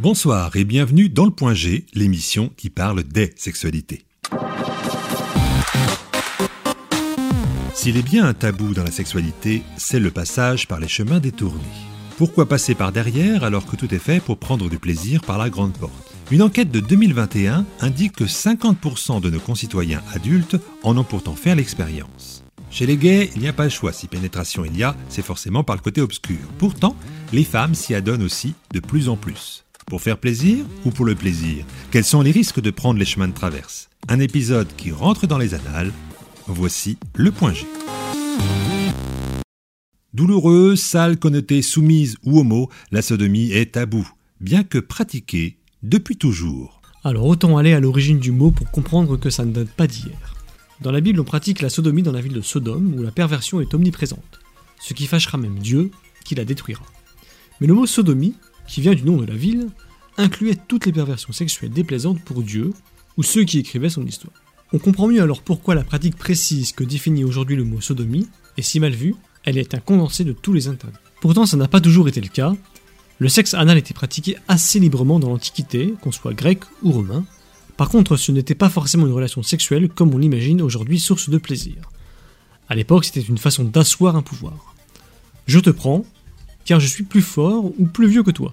Bonsoir et bienvenue dans le Point G, l'émission qui parle des sexualités. S'il est bien un tabou dans la sexualité, c'est le passage par les chemins détournés. Pourquoi passer par derrière alors que tout est fait pour prendre du plaisir par la grande porte? Une enquête de 2021 indique que 50% de nos concitoyens adultes en ont pourtant fait l'expérience. Chez les gays, il n'y a pas le choix. Si pénétration il y a, c'est forcément par le côté obscur. Pourtant, les femmes s'y adonnent aussi de plus en plus. Pour faire plaisir ou pour le plaisir? Quels sont les risques de prendre les chemins de traverse? Un épisode qui rentre dans les annales. Voici le point G. Douloureuse, sale, connotée, soumise ou homo, la sodomie est tabou, bien que pratiquée depuis toujours. Alors autant aller à l'origine du mot pour comprendre que ça ne date pas d'hier. Dans la Bible, on pratique la sodomie dans la ville de Sodome, où la perversion est omniprésente, ce qui fâchera même Dieu, qui la détruira. Mais le mot sodomie, qui vient du nom de la ville, incluait toutes les perversions sexuelles déplaisantes pour Dieu, ou ceux qui écrivaient son histoire. On comprend mieux alors pourquoi la pratique précise que définit aujourd'hui le mot sodomie est si mal vue elle est un condensé de tous les interdits. Pourtant, ça n'a pas toujours été le cas. Le sexe anal était pratiqué assez librement dans l'Antiquité, qu'on soit grec ou romain. Par contre, ce n'était pas forcément une relation sexuelle comme on l'imagine aujourd'hui source de plaisir. À l'époque, c'était une façon d'asseoir un pouvoir. Je te prends, car je suis plus fort ou plus vieux que toi.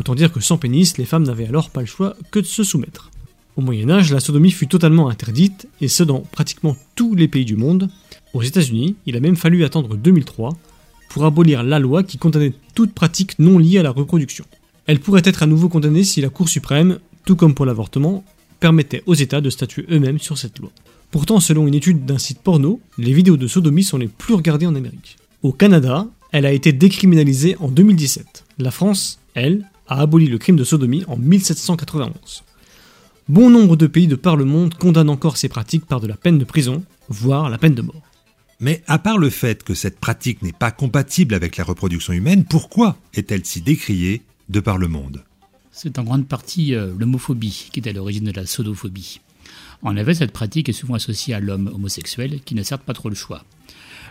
Autant dire que sans pénis, les femmes n'avaient alors pas le choix que de se soumettre. Au Moyen Âge, la sodomie fut totalement interdite, et ce dans pratiquement tous les pays du monde, aux États-Unis, il a même fallu attendre 2003 pour abolir la loi qui condamnait toute pratique non liée à la reproduction. Elle pourrait être à nouveau condamnée si la Cour suprême, tout comme pour l'avortement, permettait aux États de statuer eux-mêmes sur cette loi. Pourtant, selon une étude d'un site porno, les vidéos de sodomie sont les plus regardées en Amérique. Au Canada, elle a été décriminalisée en 2017. La France, elle, a aboli le crime de sodomie en 1791. Bon nombre de pays de par le monde condamnent encore ces pratiques par de la peine de prison, voire la peine de mort. Mais à part le fait que cette pratique n'est pas compatible avec la reproduction humaine, pourquoi est-elle si décriée de par le monde? C'est en grande partie euh, l'homophobie qui est à l'origine de la sodophobie. En effet, cette pratique est souvent associée à l'homme homosexuel qui n'a certes pas trop le choix.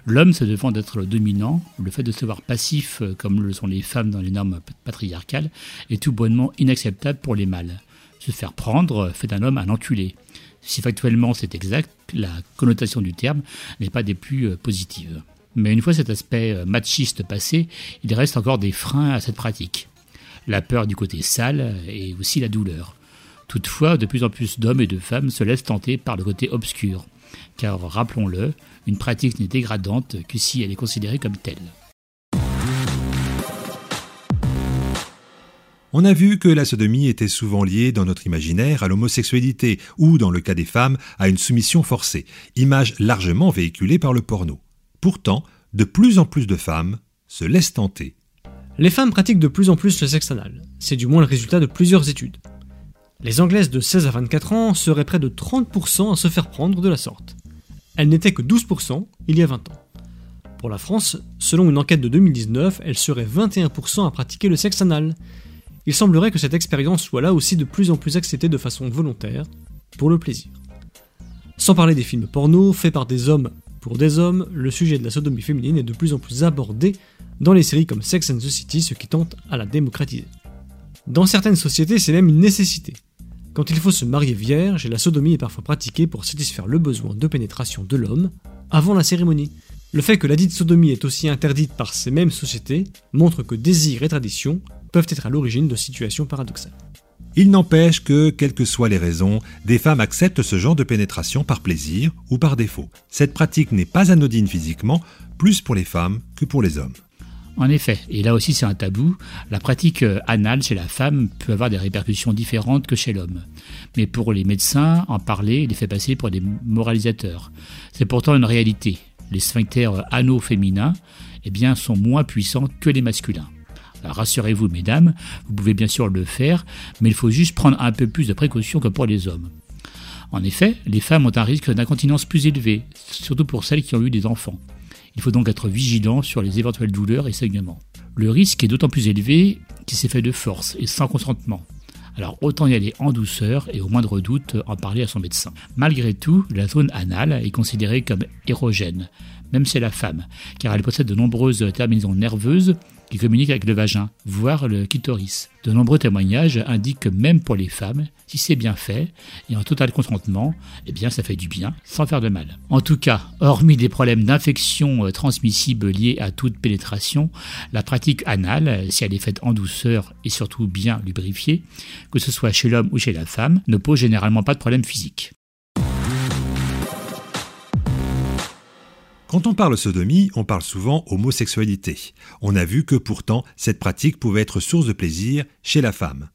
L'homme se défend d'être le dominant, le fait de se voir passif euh, comme le sont les femmes dans les normes patriarcales est tout bonnement inacceptable pour les mâles. Se faire prendre fait d'un homme un enculé. Si factuellement c'est exact, la connotation du terme n'est pas des plus euh, positives. Mais une fois cet aspect euh, machiste passé, il reste encore des freins à cette pratique. La peur du côté sale et aussi la douleur. Toutefois, de plus en plus d'hommes et de femmes se laissent tenter par le côté obscur. Car rappelons-le, une pratique n'est dégradante que si elle est considérée comme telle. On a vu que la sodomie était souvent liée dans notre imaginaire à l'homosexualité ou, dans le cas des femmes, à une soumission forcée, image largement véhiculée par le porno. Pourtant, de plus en plus de femmes se laissent tenter. Les femmes pratiquent de plus en plus le sexe anal. C'est du moins le résultat de plusieurs études. Les Anglaises de 16 à 24 ans seraient près de 30% à se faire prendre de la sorte. Elles n'étaient que 12% il y a 20 ans. Pour la France, selon une enquête de 2019, elles seraient 21% à pratiquer le sexe anal, il semblerait que cette expérience soit là aussi de plus en plus acceptée de façon volontaire, pour le plaisir. Sans parler des films porno faits par des hommes pour des hommes, le sujet de la sodomie féminine est de plus en plus abordé dans les séries comme Sex and the City, ce qui tente à la démocratiser. Dans certaines sociétés, c'est même une nécessité. Quand il faut se marier vierge, la sodomie est parfois pratiquée pour satisfaire le besoin de pénétration de l'homme avant la cérémonie. Le fait que la dite sodomie est aussi interdite par ces mêmes sociétés montre que désir et tradition peuvent être à l'origine de situations paradoxales. Il n'empêche que, quelles que soient les raisons, des femmes acceptent ce genre de pénétration par plaisir ou par défaut. Cette pratique n'est pas anodine physiquement, plus pour les femmes que pour les hommes. En effet, et là aussi c'est un tabou, la pratique euh, anale chez la femme peut avoir des répercussions différentes que chez l'homme. Mais pour les médecins, en parler les fait passer pour des moralisateurs. C'est pourtant une réalité. Les sphincters anaux féminins eh bien, sont moins puissants que les masculins. Rassurez-vous, mesdames, vous pouvez bien sûr le faire, mais il faut juste prendre un peu plus de précautions que pour les hommes. En effet, les femmes ont un risque d'incontinence plus élevé, surtout pour celles qui ont eu des enfants. Il faut donc être vigilant sur les éventuelles douleurs et saignements. Le risque est d'autant plus élevé qu'il s'est fait de force et sans consentement. Alors autant y aller en douceur et au moindre doute en parler à son médecin. Malgré tout, la zone anale est considérée comme érogène, même chez la femme, car elle possède de nombreuses terminaisons nerveuses qui communique avec le vagin, voire le clitoris. De nombreux témoignages indiquent que même pour les femmes, si c'est bien fait et en total consentement, eh bien ça fait du bien sans faire de mal. En tout cas, hormis des problèmes d'infection euh, transmissibles liés à toute pénétration, la pratique anale, si elle est faite en douceur et surtout bien lubrifiée, que ce soit chez l'homme ou chez la femme, ne pose généralement pas de problème physique. Quand on parle sodomie, on parle souvent homosexualité. On a vu que pourtant cette pratique pouvait être source de plaisir chez la femme.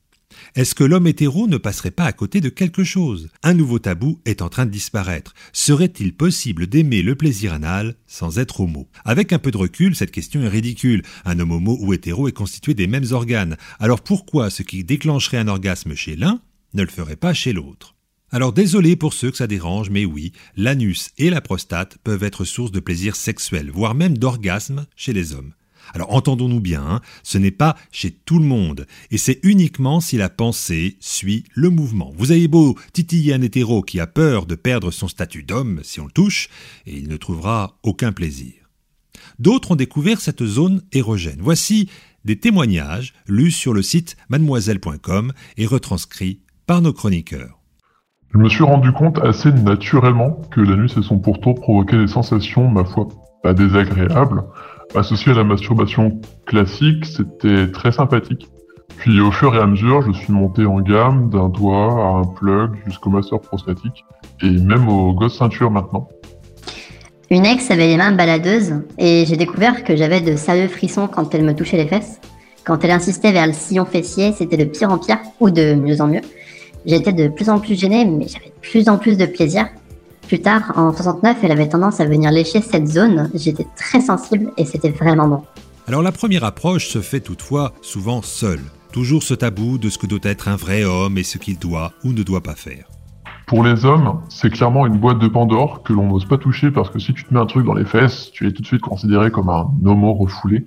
Est-ce que l'homme hétéro ne passerait pas à côté de quelque chose? Un nouveau tabou est en train de disparaître. Serait-il possible d'aimer le plaisir anal sans être homo? Avec un peu de recul, cette question est ridicule. Un homme homo ou hétéro est constitué des mêmes organes. Alors pourquoi ce qui déclencherait un orgasme chez l'un ne le ferait pas chez l'autre? Alors désolé pour ceux que ça dérange, mais oui, l'anus et la prostate peuvent être source de plaisir sexuel, voire même d'orgasme chez les hommes. Alors entendons-nous bien, hein, ce n'est pas chez tout le monde, et c'est uniquement si la pensée suit le mouvement. Vous avez beau titiller un hétéro qui a peur de perdre son statut d'homme si on le touche, et il ne trouvera aucun plaisir. D'autres ont découvert cette zone érogène. Voici des témoignages lus sur le site mademoiselle.com et retranscrits par nos chroniqueurs. Je me suis rendu compte assez naturellement que l'anus et son pourtour provoquaient des sensations, ma foi, pas désagréables. Associé à la masturbation classique, c'était très sympathique. Puis au fur et à mesure, je suis monté en gamme d'un doigt à un plug jusqu'au master prostatique et même au gosse ceinture maintenant. Une ex avait les mains baladeuses et j'ai découvert que j'avais de sérieux frissons quand elle me touchait les fesses. Quand elle insistait vers le sillon fessier, c'était de pire en pire ou de mieux en mieux. J'étais de plus en plus gênée, mais j'avais de plus en plus de plaisir. Plus tard, en 69, elle avait tendance à venir lécher cette zone. J'étais très sensible et c'était vraiment bon. Alors la première approche se fait toutefois souvent seule. Toujours ce tabou de ce que doit être un vrai homme et ce qu'il doit ou ne doit pas faire. Pour les hommes, c'est clairement une boîte de Pandore que l'on n'ose pas toucher parce que si tu te mets un truc dans les fesses, tu es tout de suite considéré comme un homo refoulé.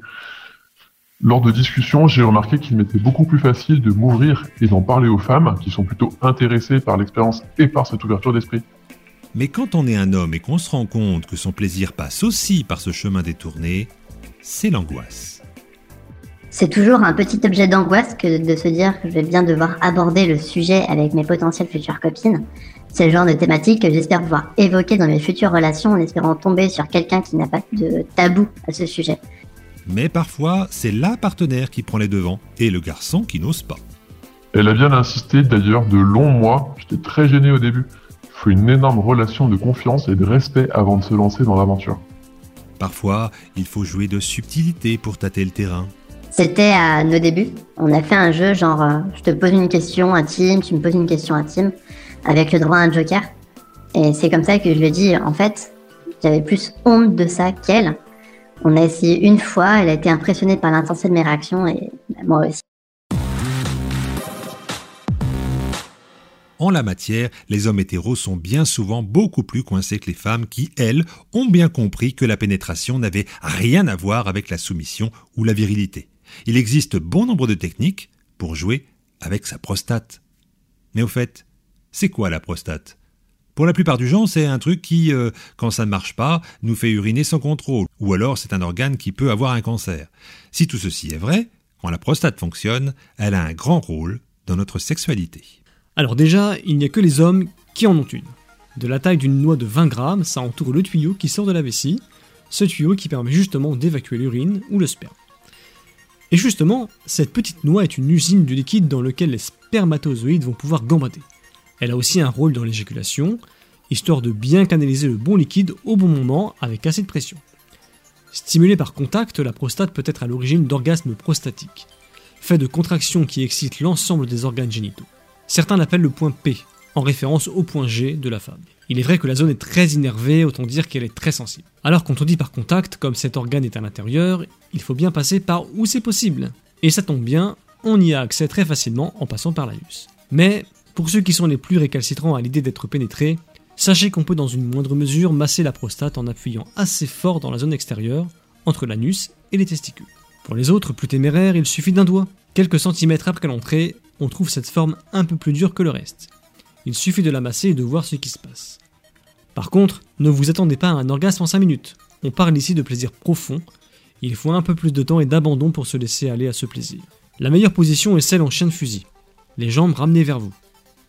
Lors de discussions, j'ai remarqué qu'il m'était beaucoup plus facile de m'ouvrir et d'en parler aux femmes qui sont plutôt intéressées par l'expérience et par cette ouverture d'esprit. Mais quand on est un homme et qu'on se rend compte que son plaisir passe aussi par ce chemin détourné, c'est l'angoisse. C'est toujours un petit objet d'angoisse que de se dire que je vais bien devoir aborder le sujet avec mes potentielles futures copines. C'est le genre de thématique que j'espère pouvoir évoquer dans mes futures relations en espérant tomber sur quelqu'un qui n'a pas de tabou à ce sujet. Mais parfois, c'est la partenaire qui prend les devants et le garçon qui n'ose pas. Elle a bien insisté d'ailleurs de longs mois, j'étais très gêné au début. Il faut une énorme relation de confiance et de respect avant de se lancer dans l'aventure. Parfois, il faut jouer de subtilité pour tâter le terrain. C'était à nos débuts. On a fait un jeu genre euh, je te pose une question intime, tu me poses une question intime, avec le droit à un joker. Et c'est comme ça que je lui ai dit en fait, j'avais plus honte de ça qu'elle. On a essayé une fois, elle a été impressionnée par l'intensité de mes réactions et moi aussi. En la matière, les hommes hétéros sont bien souvent beaucoup plus coincés que les femmes qui, elles, ont bien compris que la pénétration n'avait rien à voir avec la soumission ou la virilité. Il existe bon nombre de techniques pour jouer avec sa prostate. Mais au fait, c'est quoi la prostate? Pour la plupart du gens, c'est un truc qui, euh, quand ça ne marche pas, nous fait uriner sans contrôle, ou alors c'est un organe qui peut avoir un cancer. Si tout ceci est vrai, quand la prostate fonctionne, elle a un grand rôle dans notre sexualité. Alors déjà, il n'y a que les hommes qui en ont une. De la taille d'une noix de 20 grammes, ça entoure le tuyau qui sort de la vessie, ce tuyau qui permet justement d'évacuer l'urine ou le sperme. Et justement, cette petite noix est une usine du liquide dans lequel les spermatozoïdes vont pouvoir gambader. Elle a aussi un rôle dans l'éjaculation, histoire de bien canaliser le bon liquide au bon moment avec assez de pression. Stimulée par contact, la prostate peut être à l'origine d'orgasmes prostatiques, fait de contractions qui excitent l'ensemble des organes génitaux. Certains l'appellent le point P, en référence au point G de la femme. Il est vrai que la zone est très innervée, autant dire qu'elle est très sensible. Alors quand on dit par contact, comme cet organe est à l'intérieur, il faut bien passer par où c'est possible. Et ça tombe bien, on y a accès très facilement en passant par l'anus. Mais pour ceux qui sont les plus récalcitrants à l'idée d'être pénétrés, sachez qu'on peut dans une moindre mesure masser la prostate en appuyant assez fort dans la zone extérieure, entre l'anus et les testicules. Pour les autres, plus téméraires, il suffit d'un doigt. Quelques centimètres après l'entrée, on trouve cette forme un peu plus dure que le reste. Il suffit de la masser et de voir ce qui se passe. Par contre, ne vous attendez pas à un orgasme en 5 minutes. On parle ici de plaisir profond, Il faut un peu plus de temps et d'abandon pour se laisser aller à ce plaisir. La meilleure position est celle en chien de fusil, les jambes ramenées vers vous,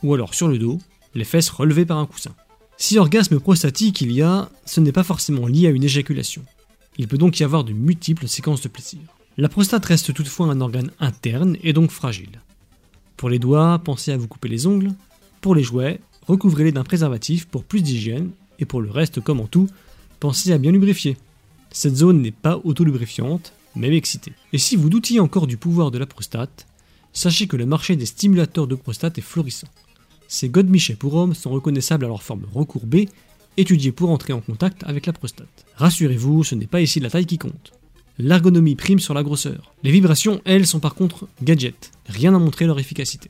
ou alors sur le dos, les fesses relevées par un coussin. Si orgasme prostatique il y a, ce n'est pas forcément lié à une éjaculation. Il peut donc y avoir de multiples séquences de plaisir. La prostate reste toutefois un organe interne et donc fragile. Pour les doigts, pensez à vous couper les ongles. Pour les jouets, recouvrez-les d'un préservatif pour plus d'hygiène. Et pour le reste, comme en tout, pensez à bien lubrifier. Cette zone n'est pas autolubrifiante, même excitée. Et si vous doutiez encore du pouvoir de la prostate, sachez que le marché des stimulateurs de prostate est florissant. Ces godemichets pour hommes sont reconnaissables à leur forme recourbée, étudiés pour entrer en contact avec la prostate. Rassurez-vous, ce n'est pas ici la taille qui compte. L'ergonomie prime sur la grosseur. Les vibrations, elles, sont par contre gadgets. Rien à montrer leur efficacité.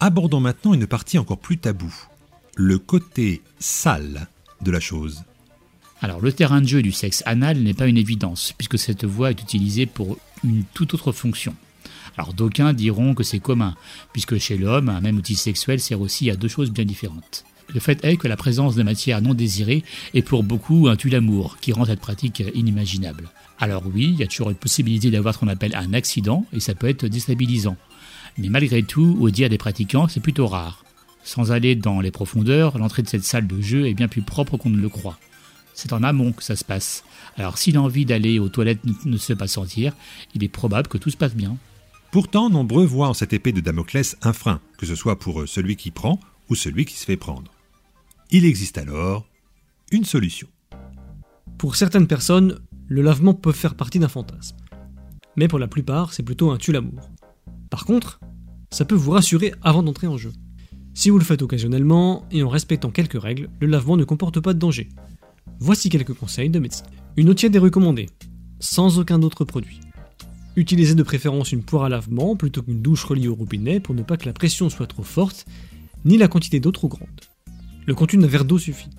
Abordons maintenant une partie encore plus taboue. Le côté sale de la chose. Alors, le terrain de jeu du sexe anal n'est pas une évidence, puisque cette voie est utilisée pour une toute autre fonction. Alors, d'aucuns diront que c'est commun, puisque chez l'homme, un même outil sexuel sert aussi à deux choses bien différentes. Le fait est que la présence de matière non désirée est pour beaucoup un tue-l'amour, qui rend cette pratique inimaginable. Alors oui, il y a toujours une possibilité d'avoir ce qu'on appelle un accident, et ça peut être déstabilisant. Mais malgré tout, au dire des pratiquants, c'est plutôt rare. Sans aller dans les profondeurs, l'entrée de cette salle de jeu est bien plus propre qu'on ne le croit. C'est en amont que ça se passe. Alors si l'envie d'aller aux toilettes ne se pas sentir, il est probable que tout se passe bien. Pourtant, nombreux voient en cette épée de Damoclès un frein, que ce soit pour celui qui prend ou celui qui se fait prendre. Il existe alors une solution. Pour certaines personnes, le lavement peut faire partie d'un fantasme. Mais pour la plupart, c'est plutôt un tue-l'amour. Par contre, ça peut vous rassurer avant d'entrer en jeu. Si vous le faites occasionnellement et en respectant quelques règles, le lavement ne comporte pas de danger. Voici quelques conseils de médecin. Une eau tiède est recommandée, sans aucun autre produit. Utilisez de préférence une poire à lavement plutôt qu'une douche reliée au robinet pour ne pas que la pression soit trop forte, ni la quantité d'eau trop grande. Le contenu d'un verre d'eau suffit.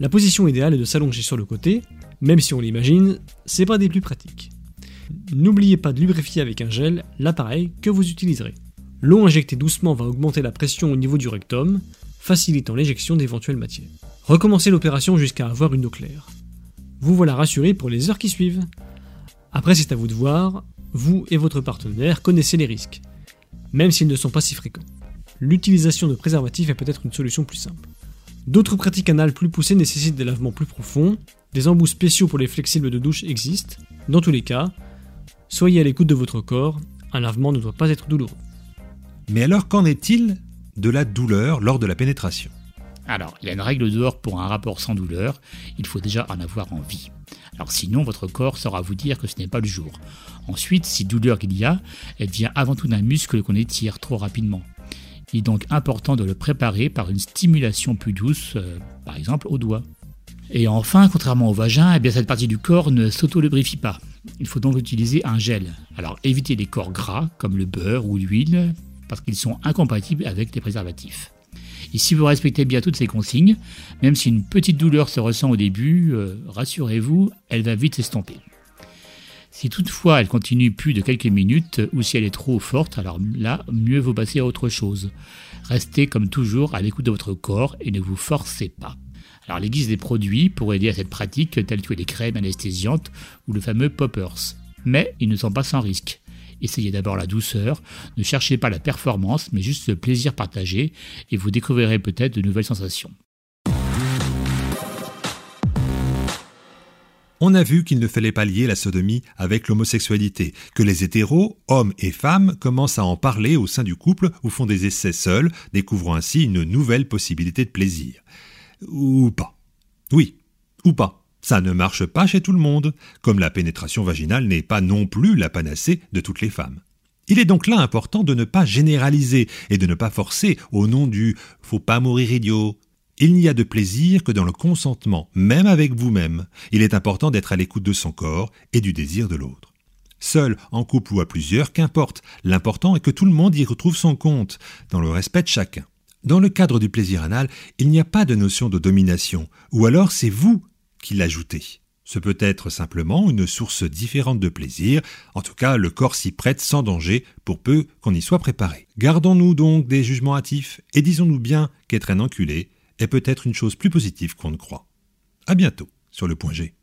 La position idéale est de s'allonger sur le côté, même si on l'imagine, c'est pas des plus pratiques. N'oubliez pas de lubrifier avec un gel l'appareil que vous utiliserez. L'eau injectée doucement va augmenter la pression au niveau du rectum, facilitant l'éjection d'éventuelles matières. Recommencez l'opération jusqu'à avoir une eau claire. Vous voilà rassuré pour les heures qui suivent. Après, c'est à vous de voir, vous et votre partenaire connaissez les risques, même s'ils ne sont pas si fréquents. L'utilisation de préservatifs est peut-être une solution plus simple. D'autres pratiques anales plus poussées nécessitent des lavements plus profonds, des embouts spéciaux pour les flexibles de douche existent. Dans tous les cas, soyez à l'écoute de votre corps, un lavement ne doit pas être douloureux. Mais alors qu'en est-il de la douleur lors de la pénétration? Alors, il y a une règle d'or pour un rapport sans douleur, il faut déjà en avoir envie. Alors sinon, votre corps saura vous dire que ce n'est pas le jour. Ensuite, si douleur il y a, elle vient avant tout d'un muscle qu'on étire trop rapidement. Il est donc important de le préparer par une stimulation plus douce, euh, par exemple au doigt. Et enfin, contrairement au vagin, eh bien, cette partie du corps ne s'auto-lubrifie pas. Il faut donc utiliser un gel. Alors évitez les corps gras comme le beurre ou l'huile, parce qu'ils sont incompatibles avec les préservatifs. Et si vous respectez bien toutes ces consignes, même si une petite douleur se ressent au début, euh, rassurez-vous, elle va vite s'estomper. Si toutefois elle continue plus de quelques minutes ou si elle est trop forte, alors là, mieux vaut passer à autre chose. Restez comme toujours à l'écoute de votre corps et ne vous forcez pas. Alors les guises des produits pour aider à cette pratique telles que les crèmes anesthésiantes ou le fameux poppers. Mais ils ne sont pas sans risque. Essayez d'abord la douceur, ne cherchez pas la performance, mais juste le plaisir partagé, et vous découvrirez peut-être de nouvelles sensations. On a vu qu'il ne fallait pas lier la sodomie avec l'homosexualité, que les hétéros, hommes et femmes, commencent à en parler au sein du couple ou font des essais seuls, découvrant ainsi une nouvelle possibilité de plaisir. Ou pas. Oui, ou pas. Ça ne marche pas chez tout le monde, comme la pénétration vaginale n'est pas non plus la panacée de toutes les femmes. Il est donc là important de ne pas généraliser et de ne pas forcer au nom du faut pas mourir idiot. Il n'y a de plaisir que dans le consentement, même avec vous-même. Il est important d'être à l'écoute de son corps et du désir de l'autre. Seul, en couple ou à plusieurs, qu'importe. L'important est que tout le monde y retrouve son compte, dans le respect de chacun. Dans le cadre du plaisir anal, il n'y a pas de notion de domination, ou alors c'est vous qu'il l'ajoutait. Ce peut être simplement une source différente de plaisir, en tout cas le corps s'y prête sans danger pour peu qu'on y soit préparé. Gardons-nous donc des jugements hâtifs et disons-nous bien qu'être un enculé est peut-être une chose plus positive qu'on ne croit. À bientôt sur le point G.